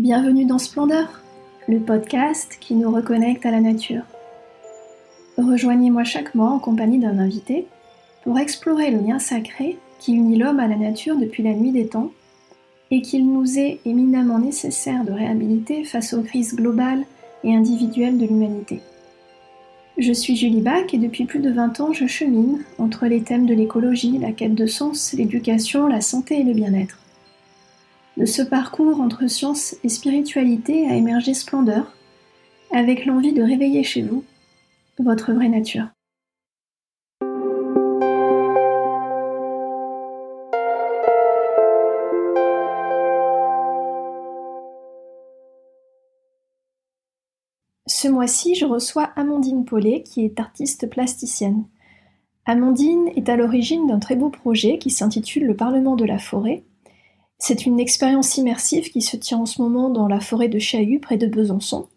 Bienvenue dans Splendeur, le podcast qui nous reconnecte à la nature. Rejoignez-moi chaque mois en compagnie d'un invité pour explorer le lien sacré qui unit l'homme à la nature depuis la nuit des temps et qu'il nous est éminemment nécessaire de réhabiliter face aux crises globales et individuelles de l'humanité. Je suis Julie Bach et depuis plus de 20 ans je chemine entre les thèmes de l'écologie, la quête de sens, l'éducation, la santé et le bien-être. De ce parcours entre science et spiritualité a émergé splendeur, avec l'envie de réveiller chez vous votre vraie nature. Ce mois-ci, je reçois Amandine Paulet, qui est artiste plasticienne. Amandine est à l'origine d'un très beau projet qui s'intitule Le Parlement de la forêt. C'est une expérience immersive qui se tient en ce moment dans la forêt de Chahut, près de Besançon.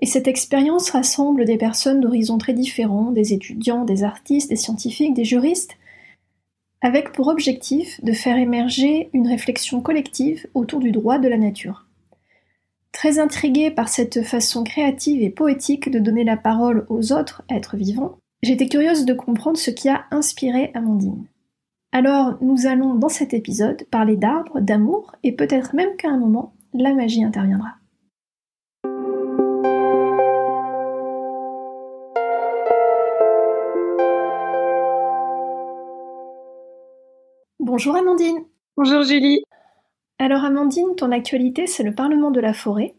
Et cette expérience rassemble des personnes d'horizons très différents, des étudiants, des artistes, des scientifiques, des juristes, avec pour objectif de faire émerger une réflexion collective autour du droit de la nature. Très intriguée par cette façon créative et poétique de donner la parole aux autres êtres vivants, j'étais curieuse de comprendre ce qui a inspiré Amandine. Alors nous allons dans cet épisode parler d'arbres, d'amour et peut-être même qu'à un moment, la magie interviendra. Bonjour Amandine. Bonjour Julie. Alors Amandine, ton actualité c'est le Parlement de la forêt,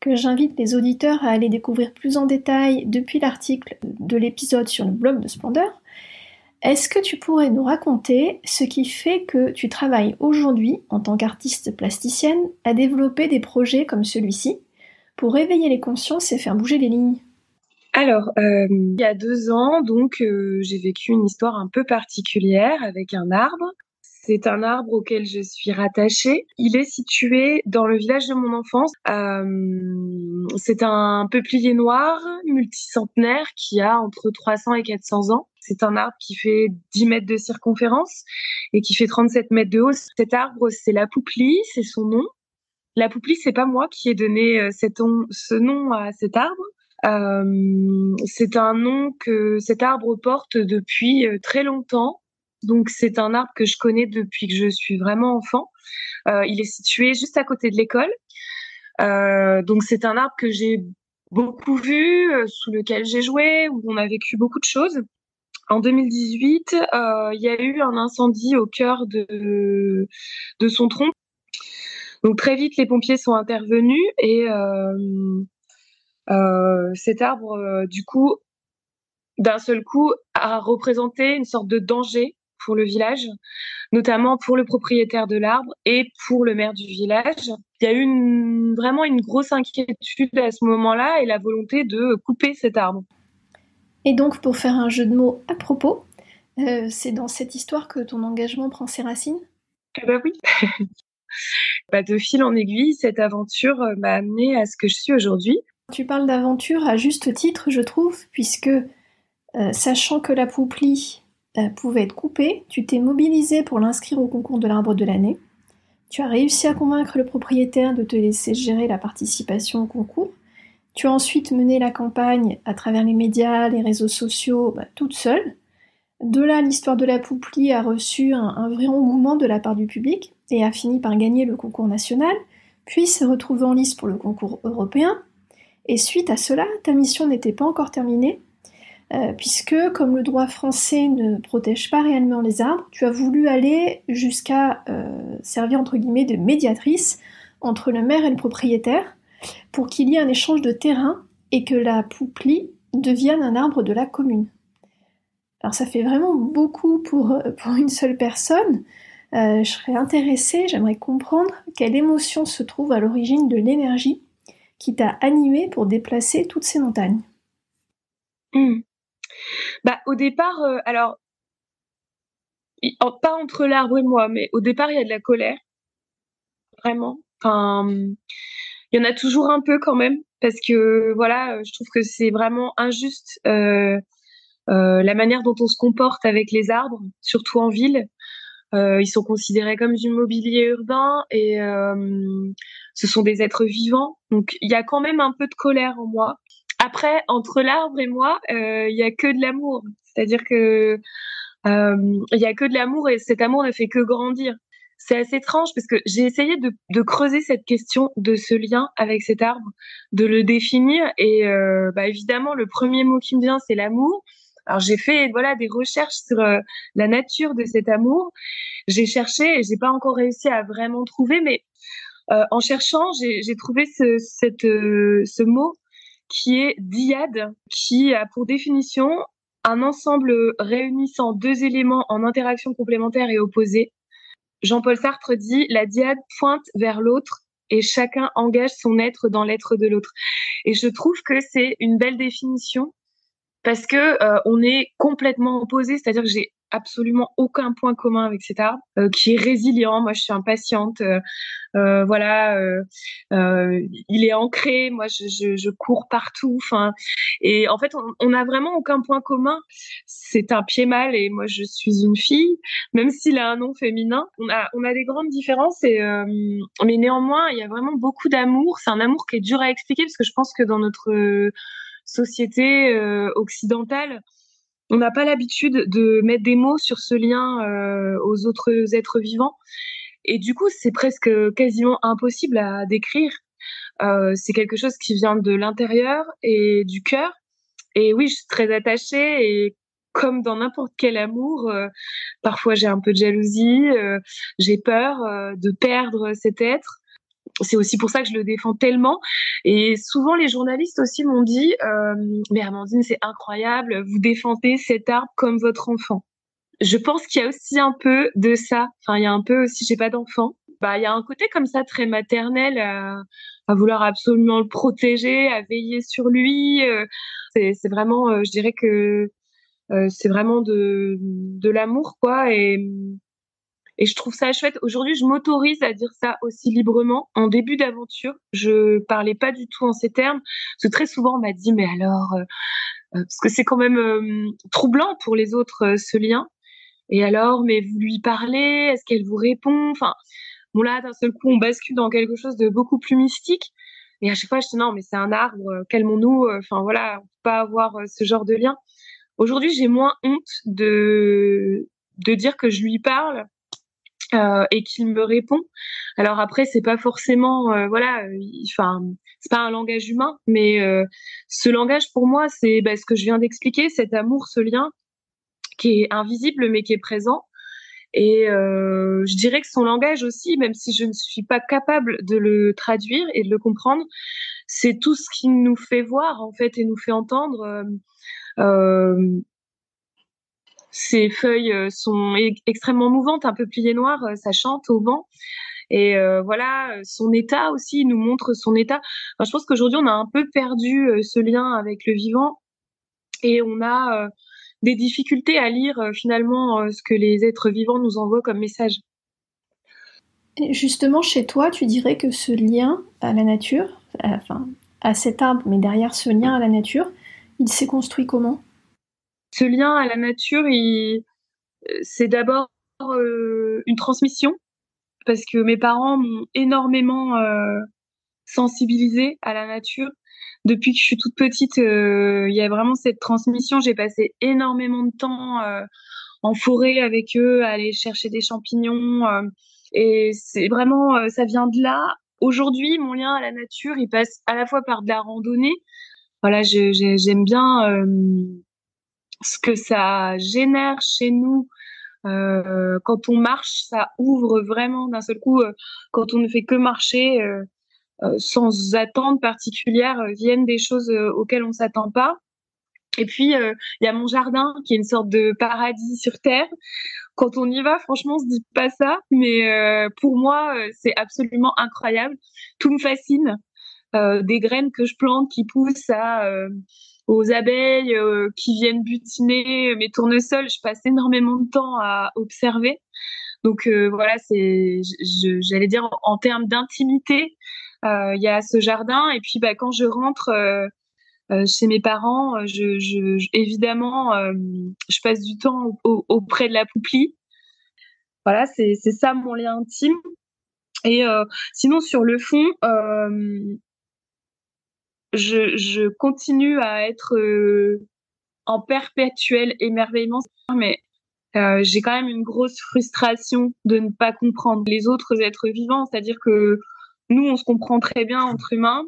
que j'invite les auditeurs à aller découvrir plus en détail depuis l'article de l'épisode sur le blog de Splendeur. Est-ce que tu pourrais nous raconter ce qui fait que tu travailles aujourd'hui en tant qu'artiste plasticienne à développer des projets comme celui-ci pour réveiller les consciences et faire bouger les lignes? Alors, euh, il y a deux ans, donc, euh, j'ai vécu une histoire un peu particulière avec un arbre. C'est un arbre auquel je suis rattachée. Il est situé dans le village de mon enfance. Euh, c'est un peuplier noir multicentenaire qui a entre 300 et 400 ans. C'est un arbre qui fait 10 mètres de circonférence et qui fait 37 mètres de haut. Cet arbre, c'est la pouplie, c'est son nom. La pouplie, c'est pas moi qui ai donné ce nom à cet arbre. Euh, c'est un nom que cet arbre porte depuis euh, très longtemps. Donc c'est un arbre que je connais depuis que je suis vraiment enfant. Euh, il est situé juste à côté de l'école. donc c'est un arbre que j'ai beaucoup vu, sous lequel j'ai joué, où on a vécu beaucoup de choses. En 2018, il y a eu un incendie au cœur de, de son tronc. Donc très vite, les pompiers sont intervenus et euh, cet arbre, euh, du coup, d'un seul coup, a représenté une sorte de danger pour le village, notamment pour le propriétaire de l'arbre et pour le maire du village. Il y a eu vraiment une grosse inquiétude à ce moment-là et la volonté de couper cet arbre. Et donc, pour faire un jeu de mots à propos, euh, c'est dans cette histoire que ton engagement prend ses racines Eh ben oui. bah, de fil en aiguille, cette aventure m'a amené à ce que je suis aujourd'hui. Tu parles d'aventure à juste titre, je trouve, puisque euh, sachant que la pouplie euh, pouvait être coupée, tu t'es mobilisé pour l'inscrire au concours de l'arbre de l'année. Tu as réussi à convaincre le propriétaire de te laisser gérer la participation au concours. Tu as ensuite mené la campagne à travers les médias, les réseaux sociaux, bah, toute seule. De là, l'histoire de la pouplie a reçu un, vrai engouement de la part du public et a fini par gagner le concours national, puis s'est retrouvée en lice pour le concours européen, et suite à cela, ta mission n'était pas encore terminée, euh, puisque comme le droit français ne protège pas réellement les arbres, tu as voulu aller jusqu'à euh, servir entre guillemets de médiatrice entre le maire et le propriétaire pour qu'il y ait un échange de terrain et que la pouplie devienne un arbre de la commune. Alors ça fait vraiment beaucoup pour, euh, une seule personne. je serais intéressée, j'aimerais comprendre quelle émotion se trouve à l'origine de l'énergie qui t'a animé pour déplacer toutes ces montagnes mmh. Bah, au départ, euh, alors, pas entre l'arbre et moi, mais au départ, il y a de la colère. Vraiment. Enfin, il y en a toujours un peu quand même, parce que voilà, je trouve que c'est vraiment injuste euh, euh, la manière dont on se comporte avec les arbres, surtout en ville. ils sont considérés comme du mobilier urbain et ce sont des êtres vivants. Donc il y a quand même un peu de colère en moi. Après, entre l'arbre et moi, il y a que de l'amour. C'est-à-dire que il y a que de l'amour et cet amour ne fait que grandir c'est assez étrange parce que j'ai essayé de, de, creuser cette question de ce lien avec cet arbre, de le définir. Et euh, bah évidemment, le premier mot qui me vient, c'est l'amour. Alors j'ai fait voilà des recherches sur euh, la nature de cet amour. J'ai cherché et j'ai pas encore réussi à vraiment trouver, mais euh, en cherchant, j'ai trouvé ce, cette, euh, ce mot qui est diade, qui a pour définition un ensemble réunissant deux éléments en interaction complémentaire et opposée. Jean-Paul Sartre dit la diade pointe vers l'autre et chacun engage son être dans l'être de l'autre. Et je trouve que c'est une belle définition parce que euh, on est complètement opposés, c'est-à-dire que j'ai absolument aucun point commun avec cet arbre, euh, qui est résilient. Moi, je suis impatiente. Euh, euh voilà, euh, euh, il est ancré. Moi, je, je, je cours partout. Enfin, et en fait, on n'a vraiment aucun point commun. C'est un pied mâle et moi, je suis une fille, même s'il a un nom féminin. On a, on a des grandes différences et mais néanmoins, il y a vraiment beaucoup d'amour. C'est un amour qui est dur à expliquer parce que je pense que dans notre société occidentale, on n'a pas l'habitude de mettre des mots sur ce lien euh, aux autres êtres vivants. Et du coup, c'est presque quasiment impossible à décrire. Euh, c'est quelque chose qui vient de l'intérieur et du cœur. Et oui, je suis très attachée et comme dans n'importe quel amour, euh, parfois j'ai un peu de jalousie, j'ai peur de perdre cet être c'est aussi pour ça que je le défends tellement. Et souvent, les journalistes aussi m'ont dit, euh, mais Amandine, c'est incroyable, vous défendez cet arbre comme votre enfant. Je pense qu'il y a aussi un peu de ça. Enfin, il y a un peu aussi, j'ai pas d'enfant. Bah, il y a un côté comme ça très maternel à, à vouloir absolument le protéger, à veiller sur lui. Euh, c'est vraiment, euh, je dirais que euh, c'est vraiment de, de l'amour, quoi. Et et je trouve ça chouette. Aujourd'hui, je m'autorise à dire ça aussi librement. En début d'aventure, je parlais pas du tout en ces termes. Parce que très souvent, on m'a dit, mais alors, euh, euh, parce que c'est quand même euh, troublant pour les autres, ce lien. Et alors, mais vous lui parlez Est-ce qu'elle vous répond? Enfin, bon là, d'un seul coup, on bascule dans quelque chose de beaucoup plus mystique. Et à chaque fois, je dis non, mais c'est un arbre, calmons-nous. Enfin voilà, on peut pas avoir ce genre de lien. Aujourd'hui, j'ai moins honte de de dire que je lui parle euh, et qu'il me répond. Alors après, c'est pas forcément, euh, voilà, enfin, c'est pas un langage humain, mais euh, ce langage pour moi, c'est bah, ce que je viens d'expliquer, cet amour, ce lien qui est invisible mais qui est présent. Et je dirais que son langage aussi, même si je ne suis pas capable de le traduire et de le comprendre, c'est tout ce qui nous fait voir en fait et nous fait entendre. Ces feuilles euh, sont extrêmement mouvantes, un peu pliées noires, euh, ça chante au vent. Et euh, voilà, son état aussi nous montre son état. je pense qu'aujourd'hui, on a un peu perdu ce lien avec le vivant et on a des difficultés à lire finalement ce que les êtres vivants nous envoient comme message. justement, chez toi, tu dirais que ce lien à la nature, enfin à cet arbre, mais derrière ce lien à la nature, il s'est construit comment? Ce lien à la nature, c'est d'abord euh, une transmission parce que mes parents m'ont énormément euh, sensibilisée à la nature. Depuis que je suis toute petite, euh, il y a vraiment cette transmission. J'ai passé énormément de temps en forêt avec eux, à aller chercher des champignons. et c'est vraiment, ça vient de là. Aujourd'hui, mon lien à la nature, il passe à la fois par de la randonnée. Voilà, j'aime bien ce que ça génère chez nous euh, quand on marche, ça ouvre vraiment d'un seul coup. Euh, quand on ne fait que marcher euh, euh sans attente particulière, euh, viennent des choses auxquelles on s'attend pas. Et puis il y a mon jardin qui est une sorte de paradis sur terre. Quand on y va, franchement, on se dit pas ça, mais pour moi, c'est absolument incroyable. Tout me fascine. des graines que je plante qui poussent à aux abeilles euh, qui viennent butiner mes tournesols. Je passe énormément de temps à observer. Donc euh, voilà, c'est, j'allais dire en, termes d'intimité, euh, il y a ce jardin. Et puis bah, quand je rentre chez mes parents, je, je évidemment, je passe du temps auprès de la pouplie. voilà, c'est ça mon lien intime. Et sinon, sur le fond, je, continue à être en perpétuel émerveillement, mais euh, j'ai quand même une grosse frustration de ne pas comprendre les autres êtres vivants. C'est-à-dire que nous, on se comprend très bien entre humains.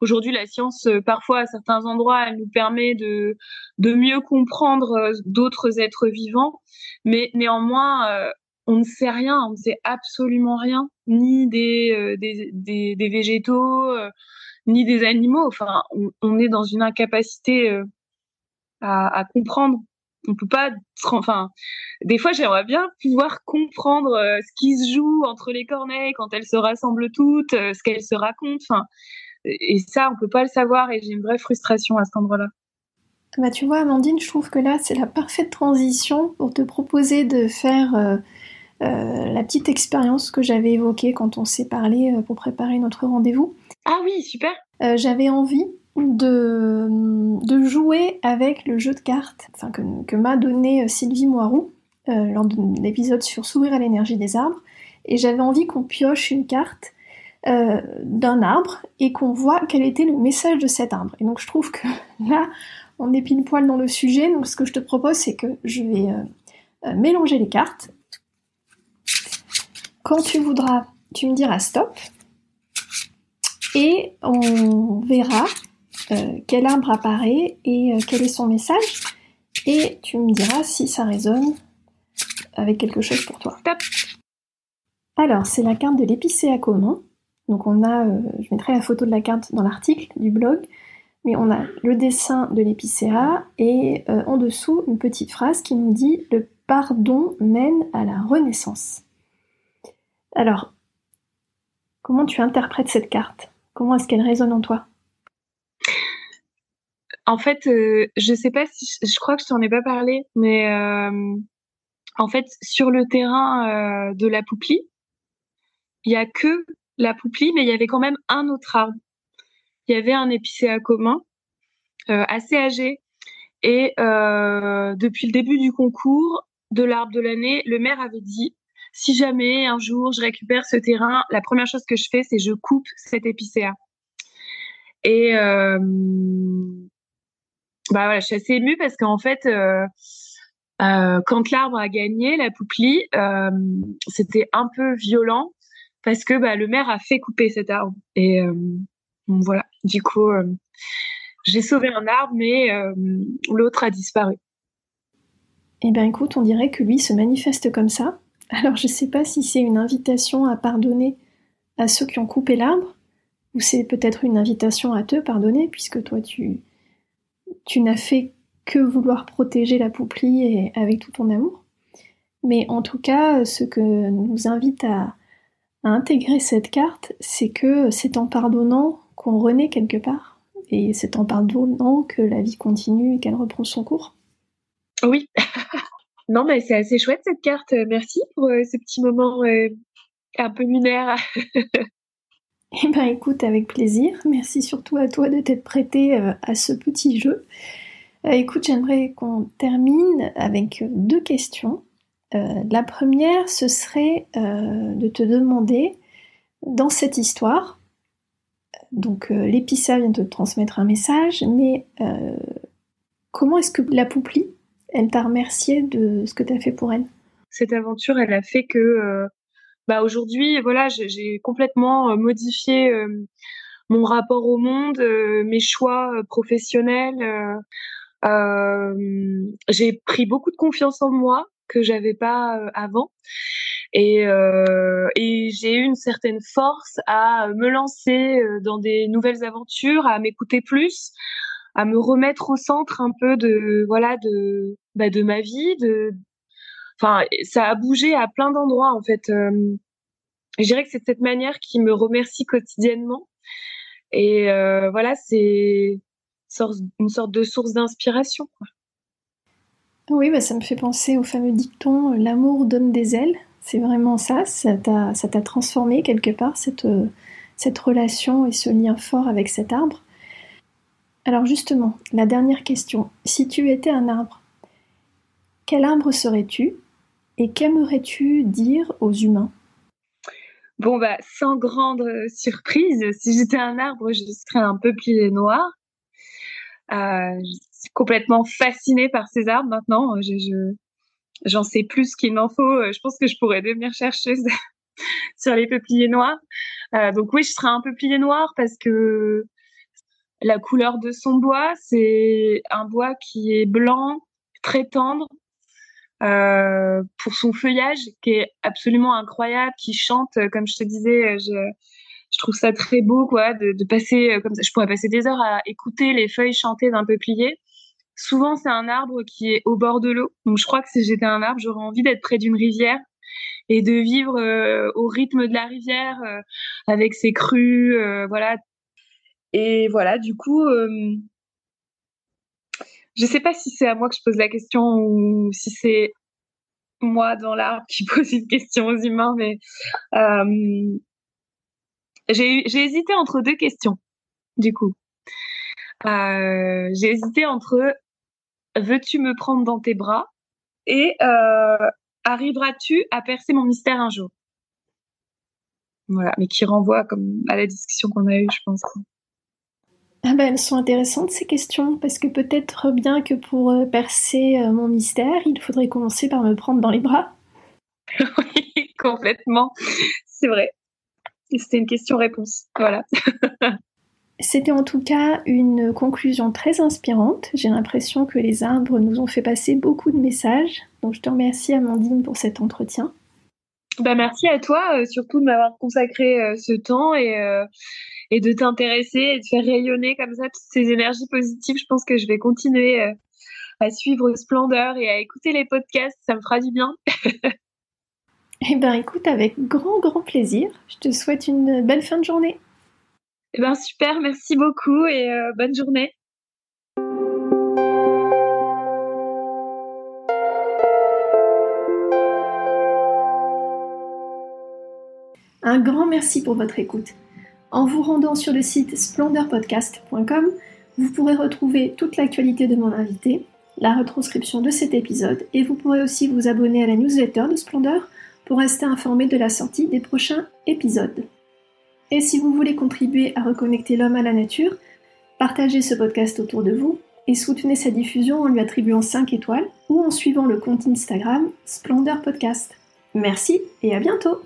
Aujourd'hui, la science, euh, parfois, à certains endroits, elle nous permet de, de mieux comprendre euh, d'autres êtres vivants. Mais néanmoins, on ne sait rien, on ne sait absolument rien, ni des, des, des, des, végétaux, ni des animaux. Enfin, on, est dans une incapacité à, à comprendre. On peut pas enfin des fois j'aimerais bien pouvoir comprendre euh, ce qui se joue entre les corneilles quand elles se rassemblent toutes euh, ce qu'elles se racontent. Enfin et ça on peut pas le savoir et j'ai une vraie frustration à cet endroit-là. Bah tu vois Amandine je trouve que là c'est la parfaite transition pour te proposer de faire euh, la petite expérience que j'avais évoquée quand on s'est parlé pour préparer notre rendez-vous ah oui super j'avais envie de, de, jouer avec le jeu de cartes enfin, que, que m'a donné euh, Sylvie Moirou euh, lors de l'épisode sur S'ouvrir à l'énergie des arbres. Et j'avais envie qu'on pioche une carte euh, d'un arbre et qu'on voit quel était le message de cet arbre. Et donc je trouve que là, on est pile poil dans le sujet. Donc ce que je te propose, c'est que je vais mélanger les cartes. Quand tu voudras, tu me diras stop. Et on verra euh, quel arbre apparaît et euh, quel est son message. Et tu me diras si ça résonne avec quelque chose pour toi. Alors, c'est la carte de l'épicéa commun. Donc on a, euh, je mettrai la photo de la carte dans l'article du blog, mais on a le dessin de l'épicéa et en dessous une petite phrase qui nous dit le pardon mène à la renaissance. Alors, comment tu interprètes cette carte? Comment est-ce qu'elle résonne en toi? En fait, euh, je sais pas si je, crois que je t'en ai pas parlé, mais euh, en fait, sur le terrain euh, de la Pouplie, il y a que la Pouplie, mais il y avait quand même un autre arbre. Il y avait un épicéa commun, assez âgé, et depuis le début du concours de l'arbre de l'année, le maire avait dit si jamais un jour je récupère ce terrain, la première chose que je fais, c'est je coupe cet épicéa. Et bah voilà, je suis assez émue parce qu'en fait, euh, euh, quand l'arbre a gagné, la pouplie, euh, c'était un peu violent parce que bah, le maire a fait couper cet arbre. Et voilà, du coup, j'ai sauvé un arbre, mais l'autre a disparu. Eh bien écoute, on dirait que lui se manifeste comme ça. Alors je ne sais pas si c'est une invitation à pardonner à ceux qui ont coupé l'arbre, ou c'est peut-être une invitation à te pardonner, puisque toi tu, tu n'as fait que vouloir protéger la pouplie avec tout ton amour. Mais en tout cas, ce que nous invite à, intégrer cette carte, c'est que c'est en pardonnant qu'on renaît quelque part. Et c'est en pardonnant que la vie continue et qu'elle reprend son cours. Oui. Non, mais c'est assez chouette cette carte. Merci pour euh, ce petit moment euh, un peu lunaire. Eh ben écoute, avec plaisir. Merci surtout à toi de t'être prêté euh, à ce petit jeu. Euh, écoute, j'aimerais qu'on termine avec deux questions. Euh, la première, ce serait de te demander, dans cette histoire, donc l'épissa vient te transmettre un message, mais comment est-ce que la pouplie, elle t'a remercié de ce que tu as fait pour elle? Cette aventure, elle a fait que bah aujourd'hui, voilà, j'ai complètement euh, modifié euh, mon rapport au monde, euh, mes choix professionnels. j'ai pris beaucoup de confiance en moi que j'avais pas avant. Et j'ai eu une certaine force à me lancer dans des nouvelles aventures, à m'écouter plus, à me remettre au centre un peu de voilà de bah, de ma vie, de enfin, ça a bougé à plein d'endroits en fait. Euh, je dirais que c'est cette manière qui me remercie quotidiennement. Et euh, voilà, c'est une sorte de source d'inspiration. Oui, bah, ça me fait penser au fameux dicton L'amour donne des ailes. C'est vraiment ça, ça t'a transformé quelque part, cette, cette relation et ce lien fort avec cet arbre. Alors justement, la dernière question. Si tu étais un arbre, quel arbre serais-tu Et qu'aimerais-tu dire aux humains? Bon, bah, sans grande surprise, si j'étais un arbre, je serais un peuplier noir. Euh, je suis complètement fascinée par ces arbres maintenant. Je, j'en sais plus qu'il m'en faut. Je pense que je pourrais devenir chercheuse sur les peupliers noirs. Euh, donc oui, je serais un peuplier noir parce que la couleur de son bois, c'est un bois qui est blanc, très tendre, euh, pour son feuillage qui est absolument incroyable, qui chante, comme je te disais, je, je trouve ça très beau, quoi, de, de, passer comme ça. Je pourrais passer des heures à écouter les feuilles chanter d'un peuplier. Souvent, c'est un arbre qui est au bord de l'eau. Donc, je crois que si j'étais un arbre, j'aurais envie d'être près d'une rivière et de vivre euh, au rythme de la rivière euh, avec ses crues, euh, voilà. Et voilà, du coup, je sais pas si c'est à moi que je pose la question ou si c'est moi dans l'arbre qui pose une question aux humains, mais j'ai hésité entre deux questions, du coup. j'ai hésité entre veux-tu me prendre dans tes bras et arriveras-tu à percer mon mystère un jour? Voilà, mais qui renvoie comme à la discussion qu'on a eue, je pense. Ah ben, elles sont intéressantes ces questions, parce que peut-être bien que pour euh, percer euh, mon mystère, il faudrait commencer par me prendre dans les bras. oui, complètement. C'est vrai. C'était une question-réponse. Voilà. C'était en tout cas une conclusion très inspirante. J'ai l'impression que les arbres nous ont fait passer beaucoup de messages. Donc je te remercie Amandine pour cet entretien. Bah merci à toi, euh, surtout de m'avoir consacré euh, ce temps et, euh, et de t'intéresser et de faire rayonner comme ça toutes ces énergies positives. Je pense que je vais continuer à suivre Splendeur et à écouter les podcasts. Ça me fera du bien. eh ben écoute, avec grand grand plaisir. Je te souhaite une belle fin de journée. Eh ben super, merci beaucoup et euh, bonne journée. Un grand merci pour votre écoute. En vous rendant sur le site splendeurpodcast.com, vous pourrez retrouver toute l'actualité de mon invité, la retranscription de cet épisode et vous pourrez aussi vous abonner à la newsletter de Splendeur pour rester informé de la sortie des prochains épisodes. Et si vous voulez contribuer à reconnecter l'homme à la nature, partagez ce podcast autour de vous et soutenez sa diffusion en lui attribuant 5 étoiles ou en suivant le compte Instagram Splendeur Podcast. Merci et à bientôt